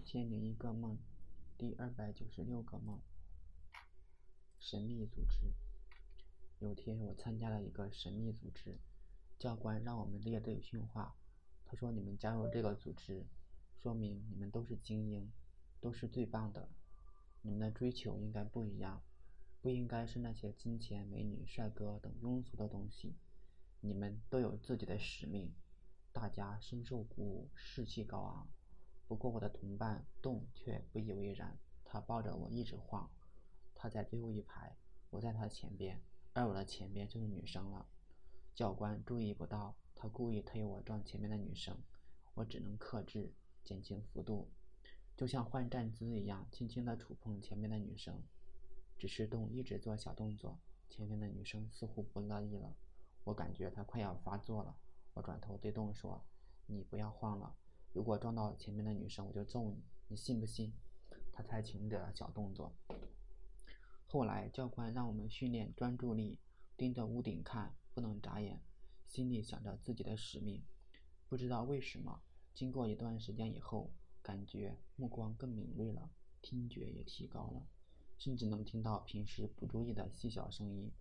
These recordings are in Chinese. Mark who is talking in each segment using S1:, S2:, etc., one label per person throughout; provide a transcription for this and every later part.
S1: 一千零一个梦，第二百九十六个梦。神秘组织。有天我参加了一个神秘组织，教官让我们列队训话。他说：“你们加入这个组织，说明你们都是精英，都是最棒的。你们的追求应该不一样，不应该是那些金钱、美女、帅哥等庸俗的东西。你们都有自己的使命。”大家深受鼓舞，士气高昂。不过我的同伴洞却不以为然，他抱着我一直晃。他在最后一排，我在他前边，而我的前边就是女生了。教官注意不到，他故意推我撞前面的女生，我只能克制，减轻幅度，就像换站姿一样，轻轻地触碰前面的女生。只是栋一直做小动作，前面的女生似乎不乐意了，我感觉她快要发作了。我转头对洞说：“你不要晃了，如果撞到前面的女生，我就揍你，你信不信？”他才停止了小动作。后来教官让我们训练专注力，盯着屋顶看，不能眨眼，心里想着自己的使命。不知道为什么，经过一段时间以后，感觉目光更敏锐了，听觉也提高了，甚至能听到平时不注意的细小声音，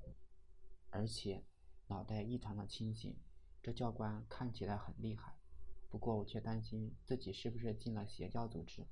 S1: 而且脑袋异常的清醒。这教官看起来很厉害，不过我却担心自己是不是进了邪教组织。